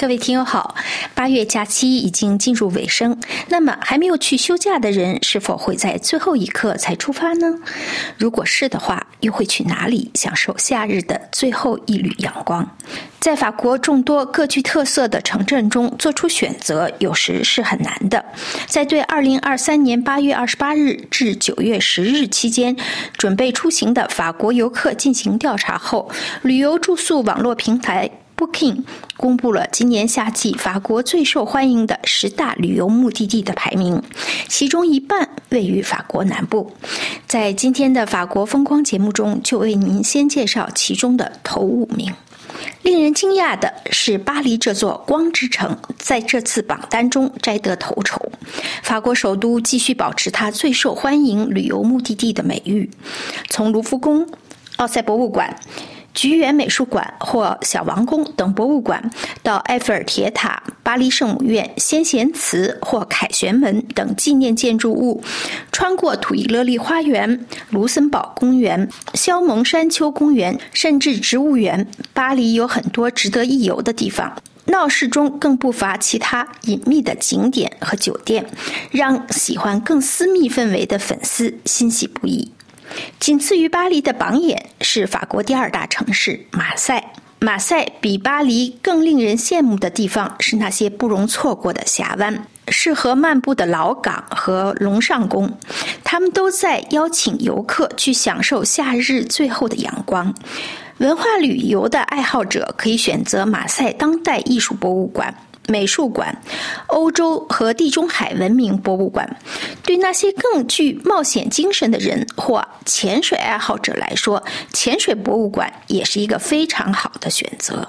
各位听友好，八月假期已经进入尾声，那么还没有去休假的人，是否会在最后一刻才出发呢？如果是的话，又会去哪里享受夏日的最后一缕阳光？在法国众多各具特色的城镇中做出选择，有时是很难的。在对二零二三年八月二十八日至九月十日期间准备出行的法国游客进行调查后，旅游住宿网络平台。Booking 公布了今年夏季法国最受欢迎的十大旅游目的地的排名，其中一半位于法国南部。在今天的法国风光节目中，就为您先介绍其中的头五名。令人惊讶的是，巴黎这座光之城在这次榜单中摘得头筹。法国首都继续保持它最受欢迎旅游目的地的美誉，从卢浮宫、奥赛博物馆。菊园美术馆或小王宫等博物馆，到埃菲尔铁塔、巴黎圣母院、先贤祠或凯旋门等纪念建筑物，穿过土伊勒利花园、卢森堡公园、肖蒙山丘公园，甚至植物园，巴黎有很多值得一游的地方。闹市中更不乏其他隐秘的景点和酒店，让喜欢更私密氛围的粉丝欣喜不已。仅次于巴黎的榜眼是法国第二大城市马赛。马赛比巴黎更令人羡慕的地方是那些不容错过的峡湾、适合漫步的老港和龙上宫，他们都在邀请游客去享受夏日最后的阳光。文化旅游的爱好者可以选择马赛当代艺术博物馆。美术馆、欧洲和地中海文明博物馆，对那些更具冒险精神的人或潜水爱好者来说，潜水博物馆也是一个非常好的选择。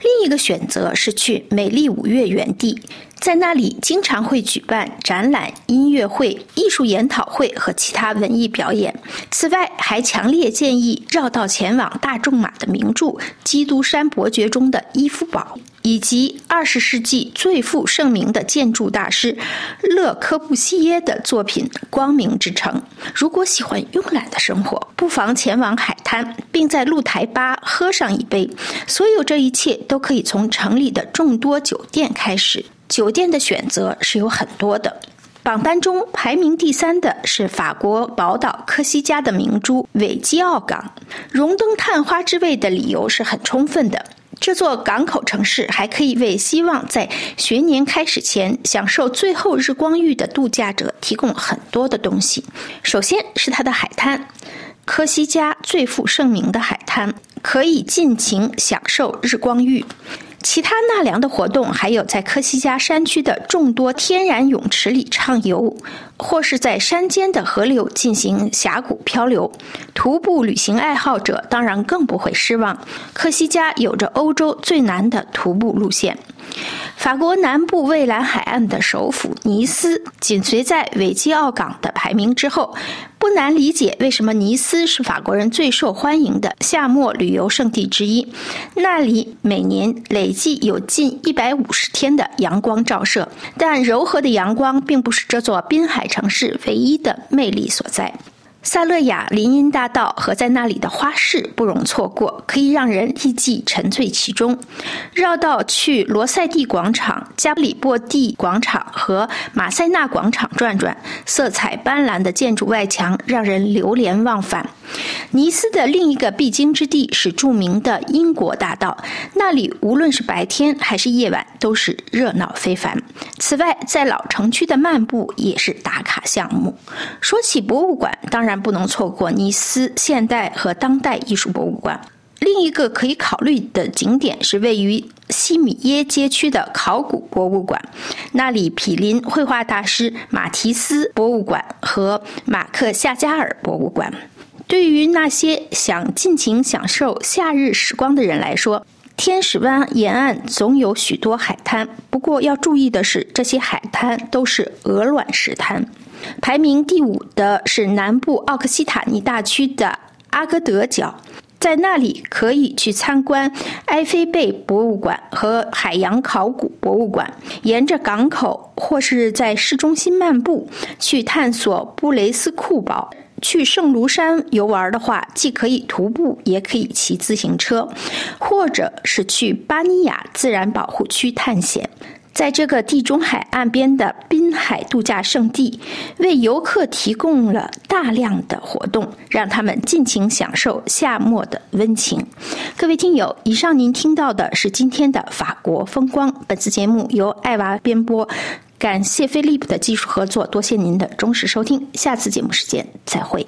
另一个选择是去美丽五月园地，在那里经常会举办展览、音乐会、艺术研讨会和其他文艺表演。此外，还强烈建议绕道前往大仲马的名著《基督山伯爵》中的伊夫堡。以及二十世纪最负盛名的建筑大师勒科布西耶的作品《光明之城》。如果喜欢慵懒的生活，不妨前往海滩，并在露台吧喝上一杯。所有这一切都可以从城里的众多酒店开始。酒店的选择是有很多的。榜单中排名第三的是法国宝岛科西嘉的明珠韦基奥港。荣登探花之位的理由是很充分的。这座港口城市还可以为希望在学年开始前享受最后日光浴的度假者提供很多的东西。首先是它的海滩，科西嘉最负盛名的海滩，可以尽情享受日光浴。其他纳凉的活动还有在科西嘉山区的众多天然泳池里畅游，或是在山间的河流进行峡谷漂流。徒步旅行爱好者当然更不会失望。科西嘉有着欧洲最难的徒步路线。法国南部蔚蓝海岸的首府尼斯紧随在维基奥港的排名之后。不难理解为什么尼斯是法国人最受欢迎的夏末旅游胜地之一。那里每年累计有近一百五十天的阳光照射，但柔和的阳光并不是这座滨海城市唯一的魅力所在。萨勒雅林荫大道和在那里的花市不容错过，可以让人立即沉醉其中。绕道去罗塞蒂广场、加里波蒂广场和马塞纳广场转转，色彩斑斓的建筑外墙让人流连忘返。尼斯的另一个必经之地是著名的英国大道，那里无论是白天还是夜晚都是热闹非凡。此外，在老城区的漫步也是打卡项目。说起博物馆，当然不能错过尼斯现代和当代艺术博物馆。另一个可以考虑的景点是位于西米耶街区的考古博物馆，那里毗邻绘画大师马提斯博物馆和马克夏加尔博物馆。对于那些想尽情享受夏日时光的人来说，天使湾沿岸总有许多海滩。不过要注意的是，这些海滩都是鹅卵石滩。排名第五的是南部奥克西塔尼大区的阿戈德角，在那里可以去参观埃菲贝博物馆和海洋考古博物馆，沿着港口或是在市中心漫步，去探索布雷斯库堡。去圣卢山游玩的话，既可以徒步，也可以骑自行车，或者是去巴尼亚自然保护区探险。在这个地中海岸边的滨海度假胜地，为游客提供了大量的活动，让他们尽情享受夏末的温情。各位听友，以上您听到的是今天的法国风光。本次节目由艾娃编播，感谢飞利浦的技术合作，多谢您的忠实收听。下次节目时间再会。